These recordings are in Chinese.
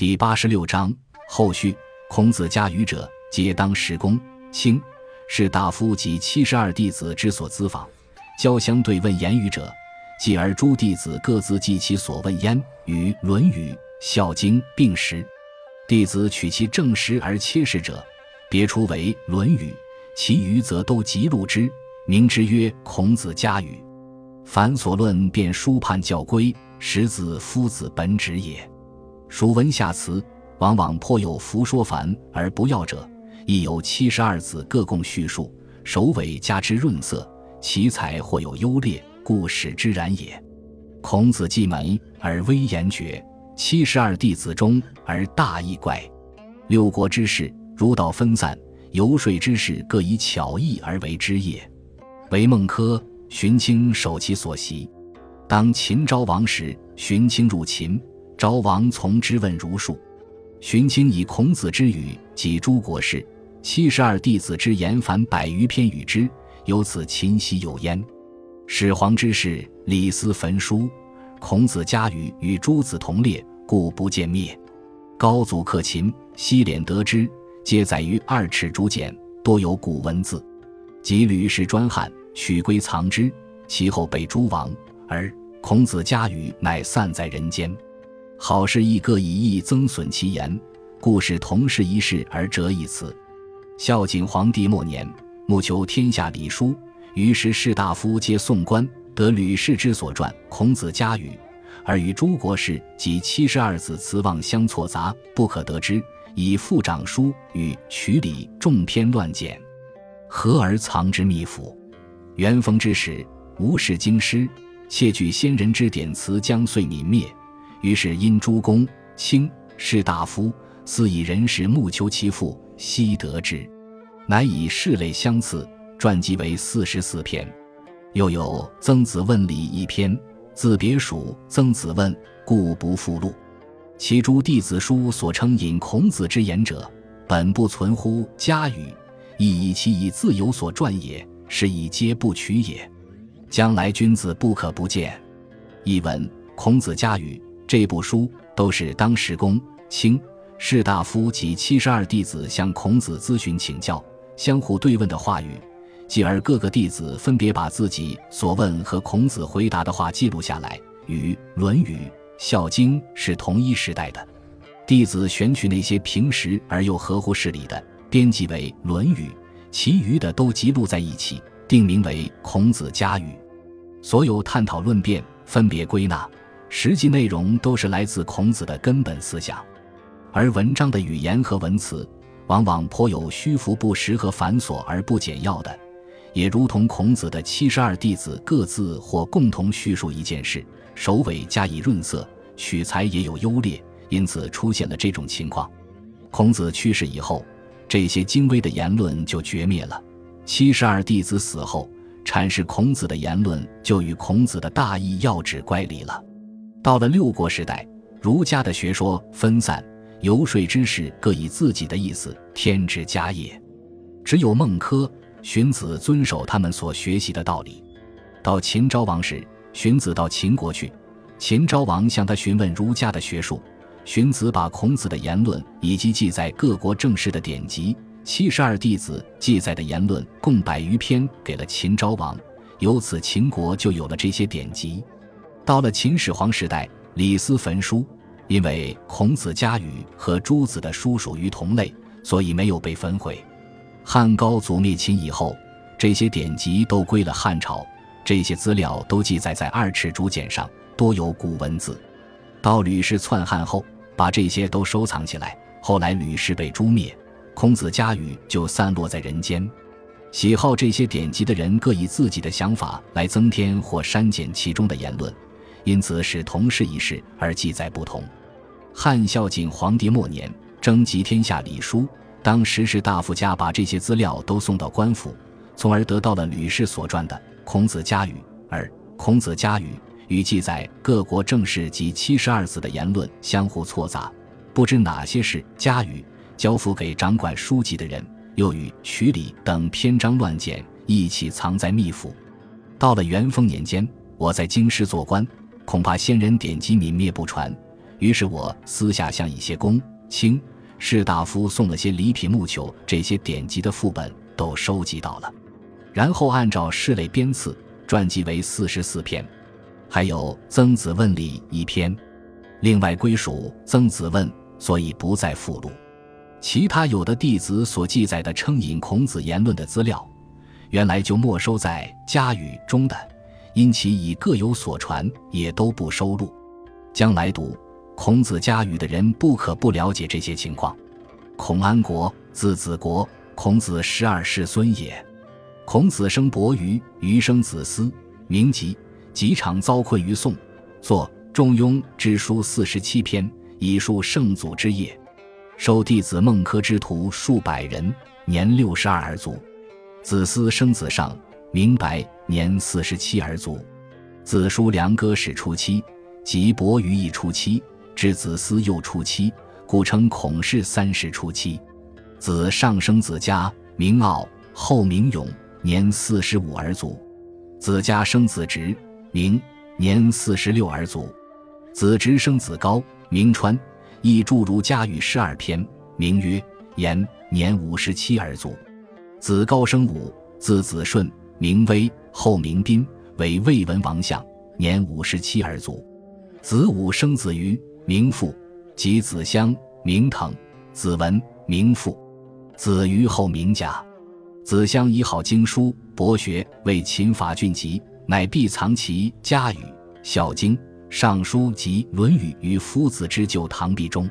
第八十六章后续。孔子家语者，皆当时公卿士大夫及七十二弟子之所咨访，交相对问言语者，继而诸弟子各自记其所问焉，与《论语》《孝经》并识。弟子取其正实而切实者，别出为《论语》，其余则都辑录之，名之曰《孔子家语》。凡所论，便书判教规，实自夫子本旨也。属文下辞。往往颇有浮说繁而不要者，亦有七十二子各共叙述，首尾加之润色，其才或有优劣，故使之然也。孔子既门而威严绝，七十二弟子中而大义怪。六国之事，儒道分散，游说之事各以巧艺而为之也。为孟轲、荀卿守其所习。当秦昭王时，荀卿入秦，昭王从之问儒术。荀卿以孔子之语及诸国事、七十二弟子之言凡百余篇与之，由此秦兮有焉。始皇之事，李斯焚书，孔子家语与诸子同列，故不见灭。高祖克秦，西敛得之，皆载于二尺竹简，多有古文字。及吕氏专汉，取归藏之，其后被诸王，而孔子家语乃散在人间。好事亦各以义增损其言，故事同事一事而折一词。孝景皇帝末年，慕求天下礼书，于是士大夫皆送官，得吕氏之所传《孔子家语》，而与诸国事及七十二子词望相错杂，不可得知，以副长书与曲礼众篇乱简，何而藏之秘府？元丰之时，无事经师，窃据先人之典词，将遂泯灭。于是因诸公卿士大夫私以人事募求其父，悉得之，乃以事类相次，传记为四十四篇。又有《曾子问礼》一篇，自别属曾子问，故不附录。其诸弟子书所称引孔子之言者，本不存乎家语，亦以其以自有所传也，是以皆不取也。将来君子不可不见。译文：孔子家语。这部书都是当时公卿士大夫及七十二弟子向孔子咨询请教、相互对问的话语，继而各个弟子分别把自己所问和孔子回答的话记录下来。与《论语》《孝经》是同一时代的，弟子选取那些平实而又合乎事理的，编辑为《论语》，其余的都记录在一起，定名为《孔子家语》。所有探讨论辩，分别归纳。实际内容都是来自孔子的根本思想，而文章的语言和文辞往往颇有虚浮不实和繁琐而不简要的，也如同孔子的七十二弟子各自或共同叙述一件事，首尾加以润色，取材也有优劣，因此出现了这种情况。孔子去世以后，这些精微的言论就绝灭了；七十二弟子死后，阐释孔子的言论就与孔子的大义要旨乖离了。到了六国时代，儒家的学说分散，游说之士各以自己的意思添枝加叶，只有孟轲、荀子遵守他们所学习的道理。到秦昭王时，荀子到秦国去，秦昭王向他询问儒家的学术，荀子把孔子的言论以及记载各国政事的典籍、七十二弟子记载的言论共百余篇给了秦昭王，由此秦国就有了这些典籍。到了秦始皇时代，李斯焚书，因为孔子家语和诸子的书属于同类，所以没有被焚毁。汉高祖灭秦以后，这些典籍都归了汉朝，这些资料都记载在二尺竹简上，多有古文字。到吕氏篡汉后，把这些都收藏起来。后来吕氏被诛灭，孔子家语就散落在人间。喜好这些典籍的人，各以自己的想法来增添或删减其中的言论。因此，使同事一事而记载不同。汉孝景皇帝末年，征集天下礼书，当时士大夫家把这些资料都送到官府，从而得到了吕氏所传的《孔子家语》。而《孔子家语》与记载各国政事及七十二子的言论相互错杂，不知哪些是家语，交付给掌管书籍的人，又与曲礼等篇章乱简一起藏在秘府。到了元丰年间，我在京师做官。恐怕先人典籍泯灭不传，于是我私下向一些公卿士大夫送了些礼品木球，这些典籍的副本都收集到了，然后按照事类编次，传记为四十四篇，还有《曾子问》里一篇，另外归属《曾子问》，所以不再附录。其他有的弟子所记载的称引孔子言论的资料，原来就没收在家语中的，因其已各有所传，也都不收录。将来读孔子家语的人，不可不了解这些情况。孔安国，字子国，孔子十二世孙也。孔子生伯鱼，鱼生子思，名吉。吉常遭困于宋，作《中庸》之书四十七篇，以述圣祖之业。受弟子孟轲之徒数百人，年六十二而卒。子思生子上，明白，年四十七而卒。子叔良歌始初期，及伯于亦初期，至子思又初期，故称孔氏三世初期。子上生子家，名傲，后名勇，年四十五而卒。子家生子直，名年四十六而卒。子直生子高，名川。亦著儒家语十二篇，名曰《言》，年五十七而卒。子高生武，字子顺，名威，后名斌，为魏文王相，年五十七而卒。子武生子于，名父，及子襄，名腾，子文，名父。子于后名贾。子襄以好经书，博学，为秦法郡籍，乃必藏其家语、孝经。尚书及《论语》于夫子之旧堂壁中。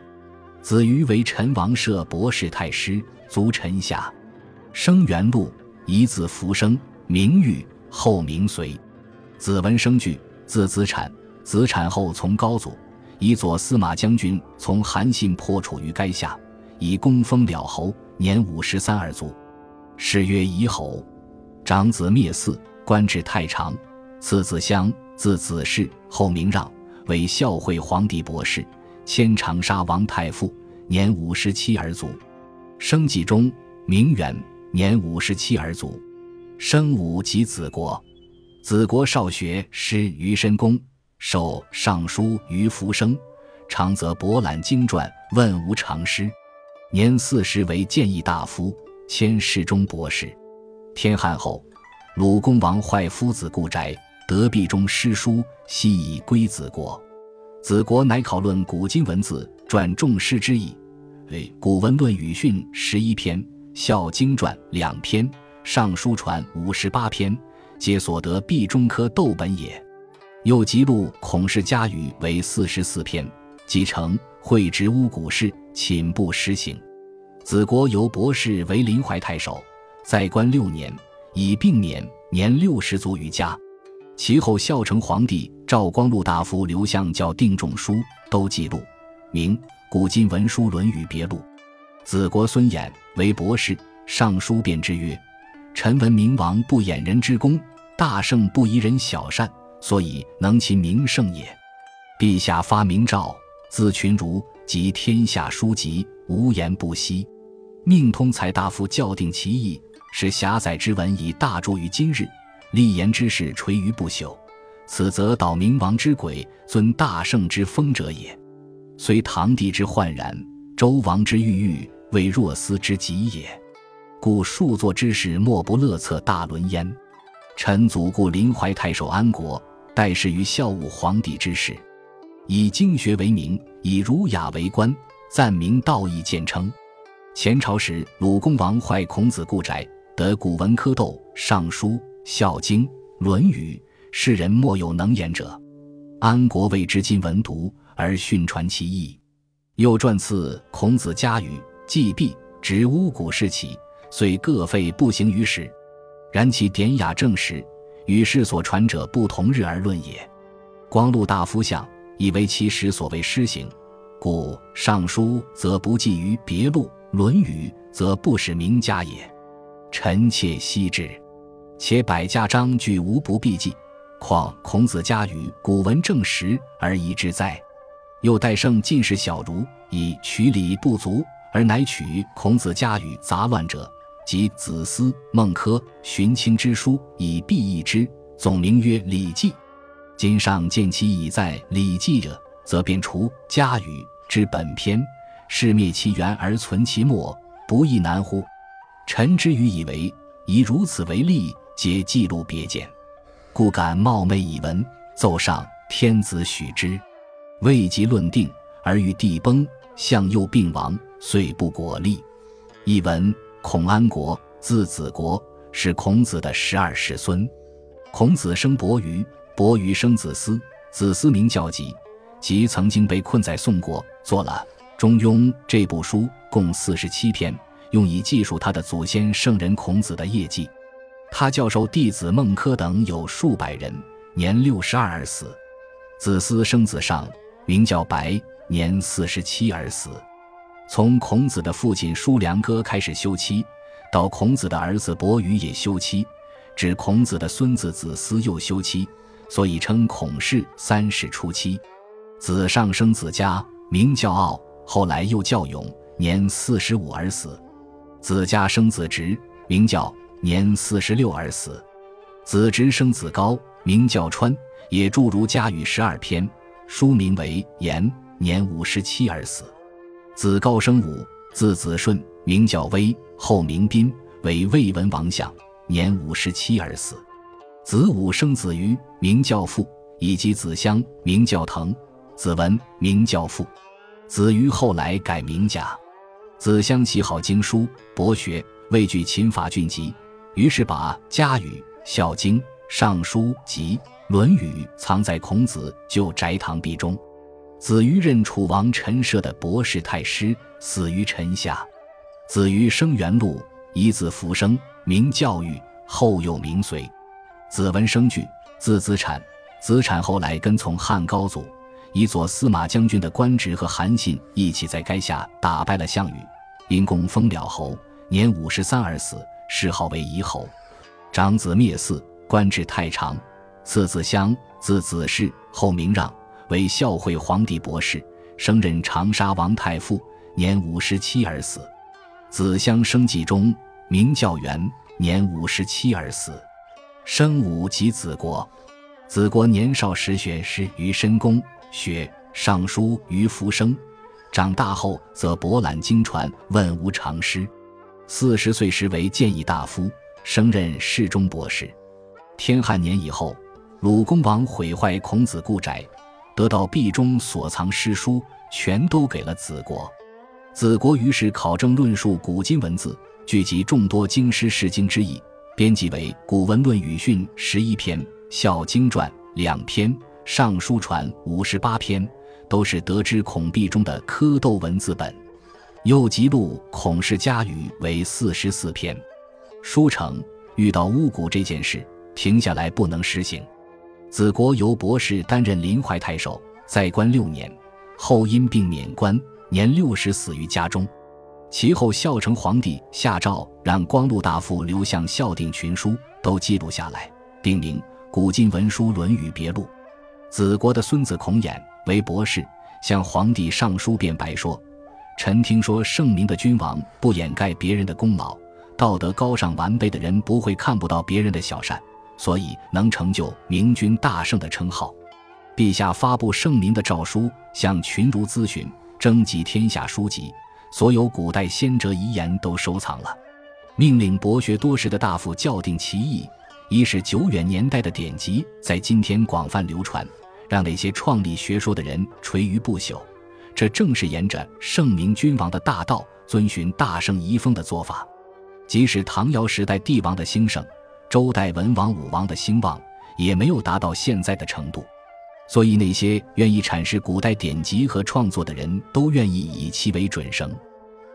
子于为陈王舍博士太师，卒陈下。生元禄，以子福生，名誉，后名随。子文生惧，字子产。子产后从高祖，以左司马将军从韩信破处于垓下，以功封了侯，年五十三而卒。谥曰夷侯。长子灭嗣，官至太常。次子襄，字子氏，后名让，为孝惠皇帝博士，迁长沙王太傅，年五十七而卒。生季中，名远，年五十七而卒。生武及子国，子国少学师于申公，授尚书于福生，常则博览经传，问无常师。年四十为谏议大夫，迁侍中博士。天汉后，鲁公王坏夫子故宅。得壁中诗书，悉以归子国。子国乃考论古今文字，传众诗之意，为《古文论语训》十一篇，《孝经传》两篇，《尚书传》五十八篇，皆所得毕中科斗本也。又辑录孔氏家语为四十四篇，即成会直乌古事，寝不施行。子国由博士为临淮太守，在官六年，以病免，年六十卒于家。其后，孝成皇帝赵光禄大夫刘向教定仲书都记录，名《古今文书论语别录》。子国孙衍为博士，尚书便之曰：“臣闻明王不掩人之功，大圣不疑人小善，所以能其名圣也。陛下发明诏，自群儒及天下书籍，无言不息，命通才大夫校定其意，使狭窄之文以大著于今日。”立言之事垂于不朽，此则导明王之轨，尊大圣之风者也。虽唐帝之焕然，周王之郁郁，为若斯之极也。故数作之事，莫不乐策大伦焉。臣祖故临淮太守安国，代事于孝武皇帝之事，以经学为名，以儒雅为官，赞明道义见称。前朝时，鲁公王坏孔子故宅，得古文科斗、尚书。《孝经》《论语》，世人莫有能言者。安国为之今文读而训传其意，又撰次孔子家语，既毕，执巫蛊事起，遂各废不行于史。然其典雅正实，与世所传者不同日而论也。光禄大夫相以为其实所谓施行，故《尚书》则不记于别录，《论语》则不使名家也。臣妾悉之。且百家章句无不必记，况孔子家语古文正实而疑之哉？又待圣进士小儒以取礼不足，而乃取孔子家语杂乱者，及子思、孟轲、荀卿之书以必异之，总名曰《礼记》。今上见其已在《礼记》者，则便除家语之本篇，是灭其源而存其末，不亦难乎？臣之愚以为，以如此为例，皆记录别简，故敢冒昧以闻。奏上天子许之，未及论定，而欲地崩，向右病亡，遂不果立。译文：孔安国，字子国，是孔子的十二世孙。孔子生伯鱼，伯鱼生子思，子思名教己。即曾经被困在宋国，做了《中庸》这部书，共四十七篇，用以记述他的祖先圣人孔子的业绩。他教授弟子孟轲等有数百人，年六十二而死。子思生子尚，名叫白，年四十七而死。从孔子的父亲叔良哥开始休妻，到孔子的儿子伯鱼也休妻，至孔子的孙子子思又休妻，所以称孔氏三世初期。子上生子嘉，名叫傲，后来又叫勇，年四十五而死。子嘉生子直，名叫，年四十六而死。子直生子高，名叫川，也著儒家语十二篇，书名为言，年五十七而死。子高生武，字子顺，名叫威，后名斌，为魏文王相，年五十七而死。子武生子瑜，名叫父，以及子襄，名叫腾。子文名教父，子瑜后来改名贾。子襄喜好经书，博学，畏惧秦伐郡籍，于是把《家语》《孝经》《尚书》及《论语》藏在孔子旧宅堂壁中。子瑜任楚王陈涉的博士太师，死于陈下。子瑜生元禄，以子服生，名教育，后又名随。子文生惧，字子产，子产后来跟从汉高祖。以左司马将军的官职和韩信一起在垓下打败了项羽，因功封了侯，年五十三而死，谥号为夷侯。长子灭嗣，官至太常。次子襄，字子氏，后名让，为孝惠皇帝博士，升任长沙王太傅，年五十七而死。子襄生季中，名教元，年五十七而死。生武及子国，子国年少时学诗于申公。学尚书于福生，长大后则博览经传，问无常师。四十岁时为谏议大夫，升任侍中博士。天汉年以后，鲁公王毁坏孔子故宅，得到壁中所藏诗书，全都给了子国。子国于是考证论述古今文字，聚集众多经师释经之意，编辑为《古文论语训》十一篇，《孝经传》两篇。尚书传五十八篇，都是得知孔壁中的蝌蚪文字本，又辑录孔氏家语为四十四篇。书成，遇到巫蛊这件事，停下来不能实行。子国由博士担任临淮太守，在官六年，后因病免官，年六十死于家中。其后孝成皇帝下诏让光禄大夫刘向孝定群书，都记录下来，定名《古今文书论语别录》。子国的孙子孔衍为博士，向皇帝上书辩白说：“臣听说圣明的君王不掩盖别人的功劳，道德高尚完备的人不会看不到别人的小善，所以能成就明君大圣的称号。陛下发布圣明的诏书，向群儒咨询，征集天下书籍，所有古代先哲遗言都收藏了，命令博学多识的大夫校定其意，以使久远年代的典籍在今天广泛流传。”让那些创立学说的人垂于不朽，这正是沿着圣明君王的大道，遵循大圣遗风的做法。即使唐尧时代帝王的兴盛，周代文王武王的兴旺，也没有达到现在的程度。所以，那些愿意阐释古代典籍和创作的人都愿意以其为准绳。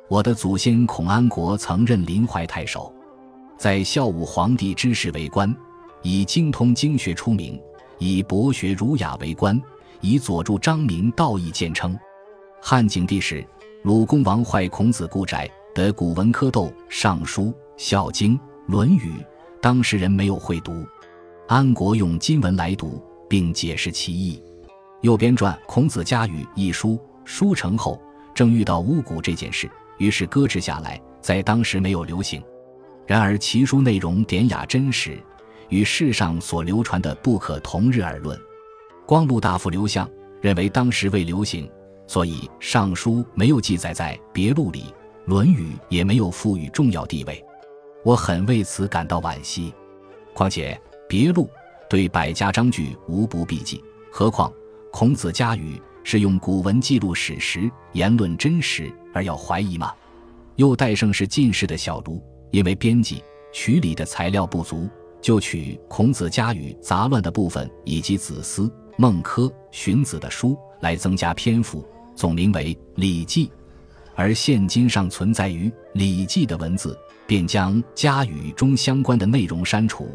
我的祖先孔安国曾任临淮太守，在孝武皇帝之时为官，以精通经学出名。以博学儒雅为官，以佐助张明道义见称。汉景帝时，鲁公王坏孔子故宅，得古文蝌蚪《尚书》《孝经》《论语》，当时人没有会读，安国用金文来读，并解释其意，又编撰《孔子家语》一书。书成后，正遇到巫蛊这件事，于是搁置下来，在当时没有流行。然而其书内容典雅真实。与世上所流传的不可同日而论。光禄大夫刘向认为当时未流行，所以《尚书》没有记载在别录里，《论语》也没有赋予重要地位。我很为此感到惋惜。况且别录对百家章句无不避忌，何况孔子家语是用古文记录史实、言论真实，而要怀疑吗？又戴胜是进士的小儒，因为编辑曲礼的材料不足，就取孔子家语杂乱的部分以及子思、孟轲、荀子的书来增加篇幅，总名为《礼记》。而现今尚存在于《礼记》的文字，便将家语中相关的内容删除，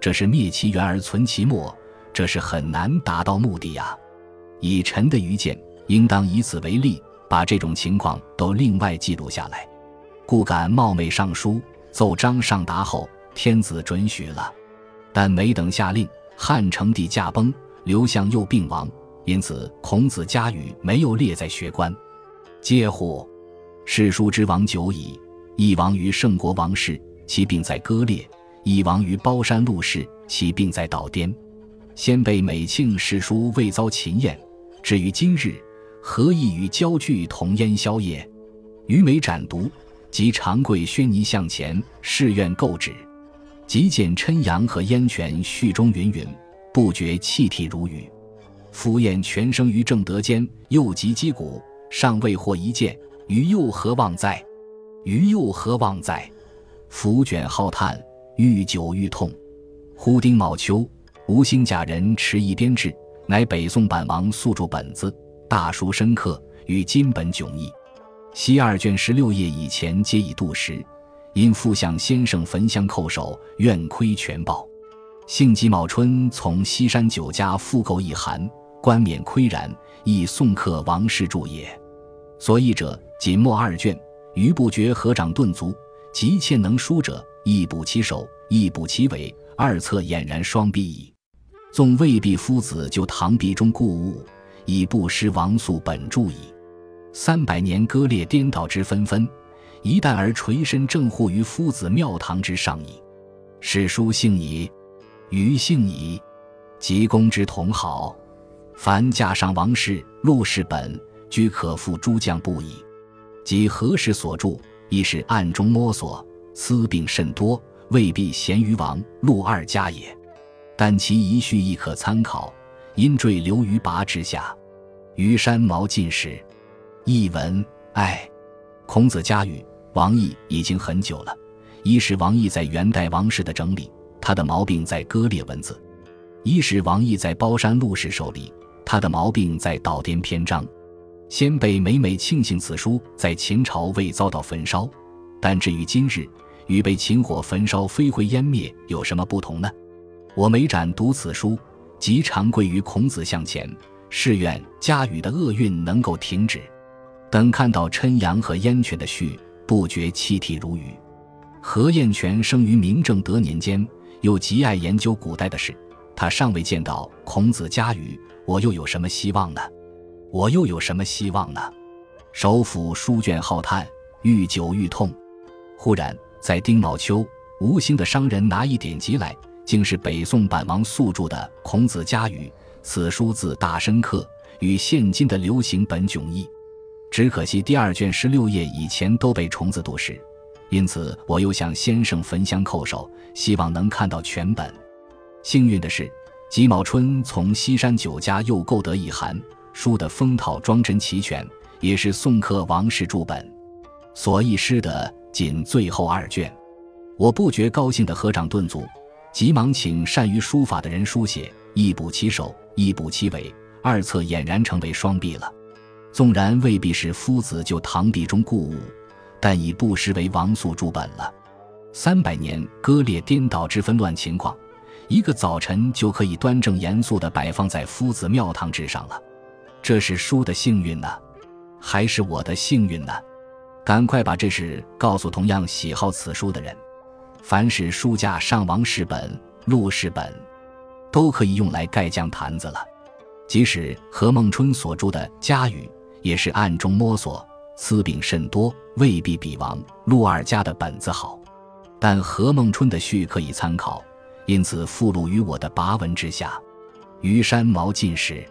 这是灭其源而存其末，这是很难达到目的呀。以臣的愚见，应当以此为例，把这种情况都另外记录下来。故敢冒昧上书，奏章上达后，天子准许了，但没等下令，汉成帝驾崩，刘向又病亡，因此孔子家语没有列在学官。嗟乎！世书之亡久矣，一亡于圣国王室，其病在割裂；一亡于包山陆氏，其病在倒颠。先辈美庆世书未遭秦燕，至于今日，何异与焦距同烟消也？余美斩毒。及长跪宣尼向前，誓愿购止。即见琛阳和燕泉序中云云，不觉泣涕如雨。夫燕泉生于正德间，又及击鼓，尚未获一见，于又何望在？于又何望在？浮卷浩叹，愈久愈痛。忽丁卯秋，吴兴甲人持一编制，乃北宋版王素著本子，大书深刻，与金本迥异。西二卷十六页以前皆已度时，因复向先生焚香叩首，愿窥全报。幸己卯春从西山酒家复购一函，冠冕岿然，亦宋刻王室著也。所译者仅末二卷，余不觉合掌顿足，急切能书者，亦补其首，亦补其尾，二侧俨然双臂矣。纵未必夫子就堂壁中故物，已不失王素本著矣。三百年割裂颠倒之纷纷，一旦而垂身正护于夫子庙堂之上矣。史书幸矣，余幸矣，及公之同好。凡架上王室陆氏本，俱可付诸将不矣。及何时所著，亦是暗中摸索，私病甚多，未必贤于王陆二家也。但其遗序亦可参考，因坠流于拔之下。于山毛进士。译文：哎，孔子家语王毅已经很久了。一是王毅在元代王室的整理，他的毛病在割裂文字；一是王毅在包山陆氏手里，他的毛病在倒颠篇章。先辈每每庆幸此书在秦朝未遭到焚烧，但至于今日，与被秦火焚烧飞灰烟灭有什么不同呢？我每展读此书，即常跪于孔子像前，誓愿家语的厄运能够停止。等看到琛阳和燕泉的序，不觉泣涕如雨。何燕泉生于明正德年间，又极爱研究古代的事。他尚未见到孔子家语，我又有什么希望呢？我又有什么希望呢？首府书卷浩叹，愈久愈痛。忽然在丁卯秋，吴兴的商人拿一典籍来，竟是北宋版王肃著的《孔子家语》。此书字大深刻，与现今的流行本迥异。只可惜第二卷十六页以前都被虫子毒食，因此我又向先生焚香叩首，希望能看到全本。幸运的是，己卯春从西山酒家又购得一函，书的封套装帧齐全，也是宋刻王氏著本。所译诗的仅最后二卷，我不觉高兴的合掌顿足，急忙请善于书法的人书写，一补其首，一补其尾，二册俨然成为双璧了。纵然未必是夫子就堂壁中故物，但已不失为王素著本了。三百年割裂颠倒之纷乱情况，一个早晨就可以端正严肃地摆放在夫子庙堂之上了。这是书的幸运呢，还是我的幸运呢？赶快把这事告诉同样喜好此书的人。凡是书架上王氏本、陆氏本，都可以用来盖酱坛子了。即使何孟春所著的《家语》。也是暗中摸索，私病甚多，未必比王陆二家的本子好。但何孟春的序可以参考，因此附录于我的跋文之下。虞山毛进士，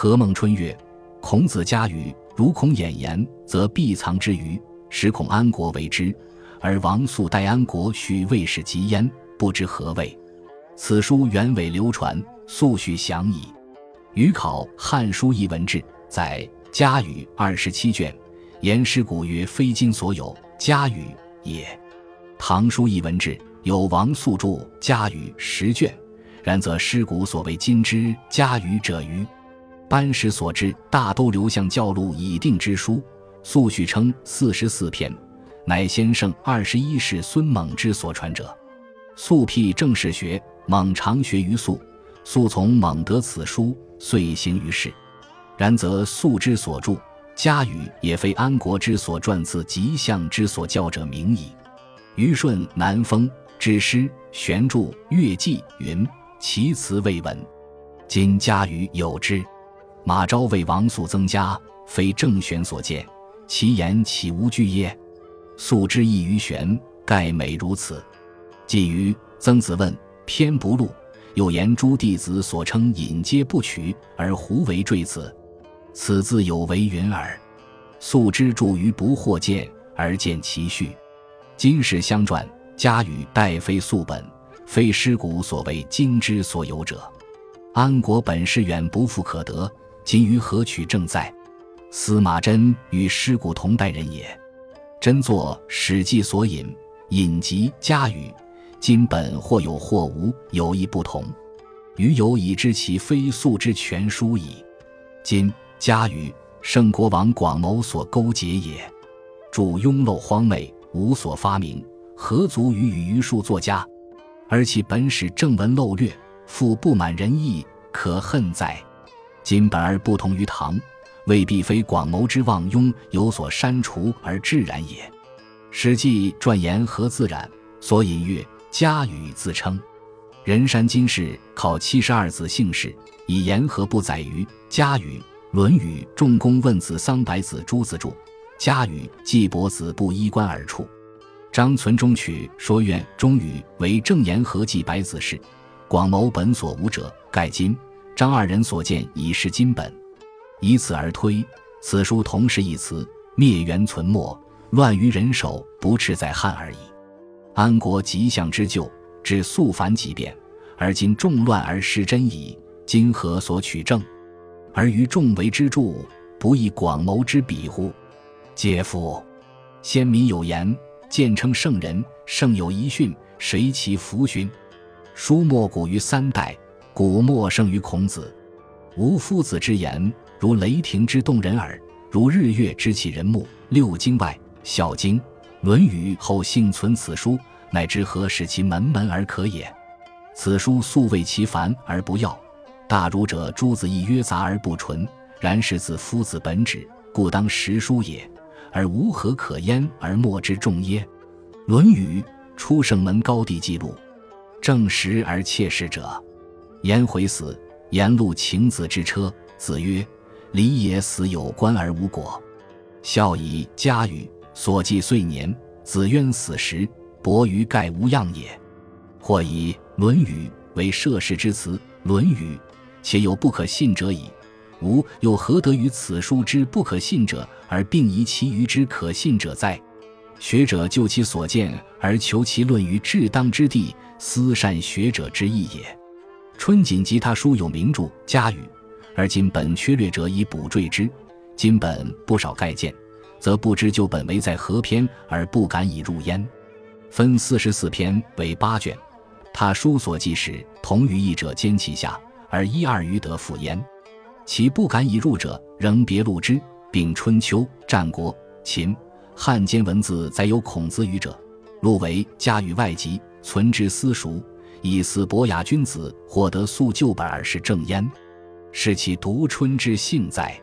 何孟春曰：“孔子家语，如孔衍言，则必藏之于，使孔安国为之。而王肃待安国，许魏氏及焉，不知何谓。此书原委流传，素许详矣。”余考《汉书艺文志》在家语二十七卷，言师古曰：“非今所有，家语也。”《唐书艺文志》有王肃著家语十卷，然则师古所谓今之家语者余。班师所知，大都流向教录已定之书。素许称四十四篇，乃先圣二十一世孙猛之所传者。素辟正史学，猛常学于素。素从猛得此书，遂行于世。然则素之所著家语，也非安国之所撰自吉象之所教者名矣。虞舜南风之诗玄著乐记云：其词未闻，今家语有之。马昭为王肃增加，非正玄所见，其言岂无据耶？素之意于玄，盖美如此。既于曾子问偏不录，又言诸弟子所称引皆不取，而胡为坠子？此自有为云耳。素之著于不惑见，而见其序。今世相传，家语代非素本，非师古所谓今之所有者。安国本是远不复可得。今于何取正在？司马真与师古同代人也。真作《史记》所引，引及家语，今本或有或无，有一不同。余有已知其非素之全书矣。今家语，圣国王广谋所勾结也。著庸陋荒昧，无所发明，何足与与余数作家？而其本史正文漏略，复不满人意，可恨哉？今本而不同于唐，未必非广谋之妄庸有所删除而致然也。《史记》传言何自然？所引曰：“家语自称。”人山今世考七十二子姓氏，以言何不载于家语？《论语》仲弓问子桑百子朱子注，家语季伯子不衣冠而出。张存中取说愿中语为正言何记百子氏，广谋本所无者，盖今。张二人所见已是金本，以此而推，此书同时一词，灭元存末，乱于人手，不赤在汉而已。安国吉祥之旧，至肃反几变，而今众乱而失真矣。今何所取证？而于众为之著，不亦广谋之比乎？嗟夫！先民有言，见称圣人，圣有遗训，谁其弗勋？书莫古于三代。古莫胜于孔子，吾夫子之言，如雷霆之动人耳，如日月之启人目。六经外，《孝经》《论语》后幸存此书，乃知何使其门门而可也。此书素谓其繁而不要，大儒者诸子亦曰杂而不纯，然是自夫子本旨，故当实书也，而无何可焉而莫之众耶？《论语》出圣门高地记录，正实而切实者。颜回死，颜路请子之车。子曰：“礼也，死有关而无果。”孝以家语所记岁年。子渊死时，伯于盖无恙也。或以《论语》为涉世之词，《论语》且有不可信者矣。吾又何得于此书之不可信者，而并疑其余之可信者哉？学者就其所见而求其论于至当之地，思善学者之意也。春锦及他书有名著家语，而今本缺略者以补缀之。今本不少盖见，则不知旧本为在何篇，而不敢以入焉。分四十四篇为八卷，他书所记时同于译者兼其下，而一二余得复焉。其不敢以入者，仍别录之，并春秋、战国、秦、汉间文字载有孔子语者，录为家语外集，存之私塾。以斯伯牙君子获得素旧本而是正焉，是其独春之幸哉。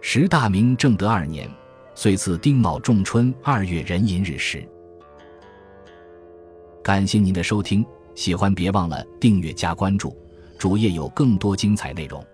时大明正德二年，岁次丁卯仲春二月壬寅日时。感谢您的收听，喜欢别忘了订阅加关注，主页有更多精彩内容。